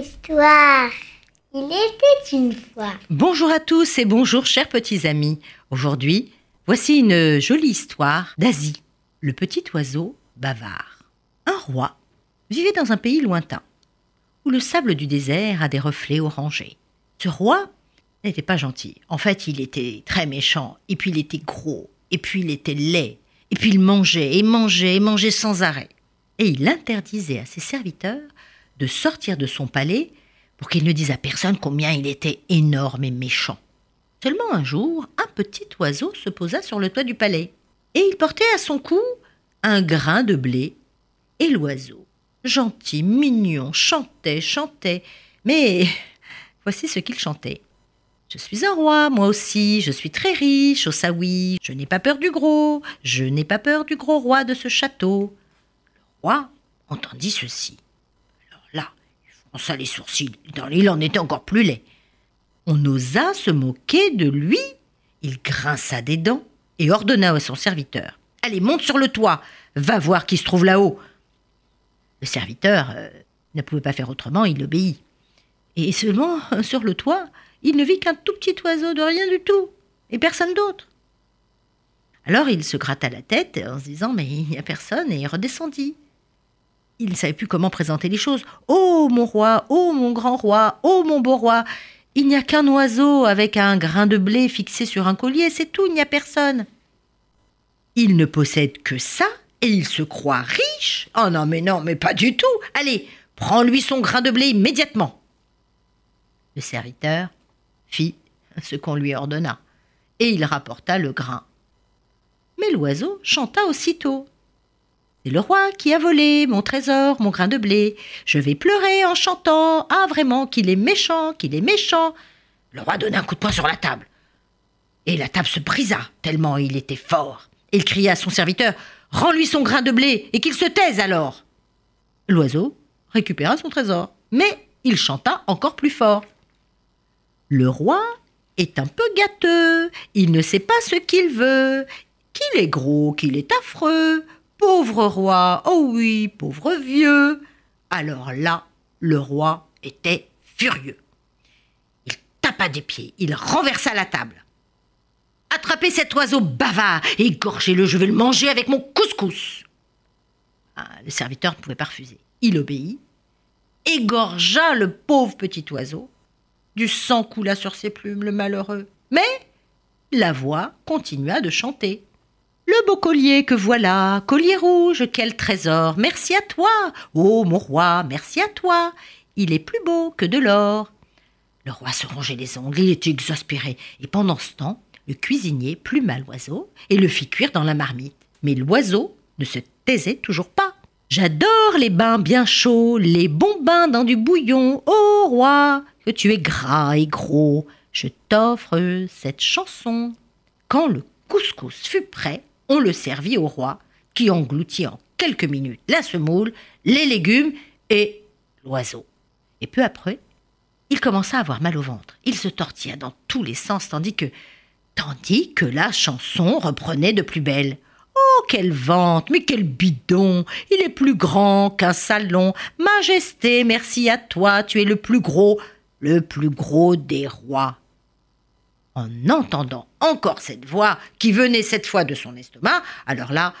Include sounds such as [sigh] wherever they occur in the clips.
histoire. Il était une fois. Bonjour à tous et bonjour chers petits amis. Aujourd'hui, voici une jolie histoire d'Asie, le petit oiseau bavard. Un roi vivait dans un pays lointain, où le sable du désert a des reflets orangés. Ce roi n'était pas gentil. En fait, il était très méchant, et puis il était gros, et puis il était laid, et puis il mangeait, et mangeait, et mangeait sans arrêt. Et il interdisait à ses serviteurs de sortir de son palais pour qu'ils ne disent à personne combien il était énorme et méchant. Seulement un jour, un petit oiseau se posa sur le toit du palais, et il portait à son cou un grain de blé. Et l'oiseau, gentil, mignon, chantait, chantait, mais [laughs] voici ce qu'il chantait. Je suis un roi, moi aussi, je suis très riche, au Saoui, je n'ai pas peur du gros, je n'ai pas peur du gros roi de ce château. Le roi entendit ceci. Il fronça les sourcils, il en était encore plus laid. On osa se moquer de lui, il grinça des dents et ordonna à son serviteur Allez, monte sur le toit, va voir qui se trouve là-haut. Le serviteur euh, ne pouvait pas faire autrement, il obéit. Et seulement, [laughs] sur le toit, il ne vit qu'un tout petit oiseau de rien du tout, et personne d'autre. Alors il se gratta la tête en se disant Mais il n'y a personne, et il redescendit. Il ne savait plus comment présenter les choses. Oh mon roi, oh mon grand roi, oh mon beau roi, il n'y a qu'un oiseau avec un grain de blé fixé sur un collier, c'est tout, il n'y a personne. Il ne possède que ça, et il se croit riche. Oh non, mais non, mais pas du tout. Allez, prends-lui son grain de blé immédiatement. Le serviteur fit ce qu'on lui ordonna, et il rapporta le grain. Mais l'oiseau chanta aussitôt. C'est le roi qui a volé mon trésor, mon grain de blé. Je vais pleurer en chantant. Ah, vraiment, qu'il est méchant, qu'il est méchant. Le roi donna un coup de poing sur la table. Et la table se brisa, tellement il était fort. Il cria à son serviteur Rends-lui son grain de blé et qu'il se taise alors. L'oiseau récupéra son trésor, mais il chanta encore plus fort. Le roi est un peu gâteux, il ne sait pas ce qu'il veut, qu'il est gros, qu'il est affreux. Pauvre roi, oh oui, pauvre vieux. Alors là, le roi était furieux. Il tapa des pieds, il renversa la table. Attrapez cet oiseau bavard égorgez-le, je vais le manger avec mon couscous. Ah, le serviteur ne pouvait pas refuser. Il obéit, égorgea le pauvre petit oiseau du sang coula sur ses plumes, le malheureux. Mais la voix continua de chanter. Le beau collier que voilà, collier rouge, quel trésor, merci à toi, ô mon roi, merci à toi, il est plus beau que de l'or. Le roi se rongeait les ongles, il était exaspéré, et pendant ce temps, le cuisinier pluma l'oiseau et le fit cuire dans la marmite. Mais l'oiseau ne se taisait toujours pas. J'adore les bains bien chauds, les bons bains dans du bouillon, ô roi, que tu es gras et gros, je t'offre cette chanson. Quand le couscous fut prêt, on le servit au roi, qui engloutit en quelques minutes la semoule, les légumes et l'oiseau. Et peu après, il commença à avoir mal au ventre. Il se tortilla dans tous les sens, tandis que, tandis que la chanson reprenait de plus belle. Oh, quelle vente, mais quel bidon Il est plus grand qu'un salon. Majesté, merci à toi, tu es le plus gros le plus gros des rois. En entendant encore cette voix, qui venait cette fois de son estomac, alors là,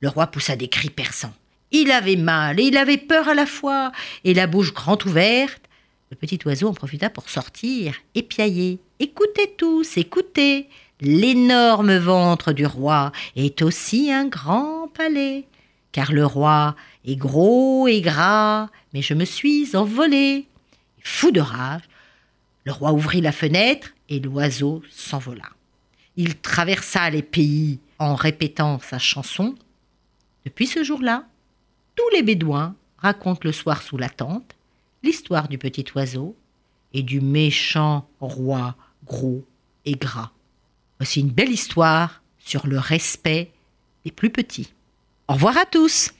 le roi poussa des cris perçants. Il avait mal et il avait peur à la fois, et la bouche grande ouverte. Le petit oiseau en profita pour sortir et piailler. Écoutez tous, écoutez. L'énorme ventre du roi est aussi un grand palais, car le roi est gros et gras, mais je me suis envolé. Fou de rage, le roi ouvrit la fenêtre et l'oiseau s'envola. Il traversa les pays en répétant sa chanson. Depuis ce jour-là, tous les Bédouins racontent le soir sous la tente l'histoire du petit oiseau et du méchant roi gros et gras. Voici une belle histoire sur le respect des plus petits. Au revoir à tous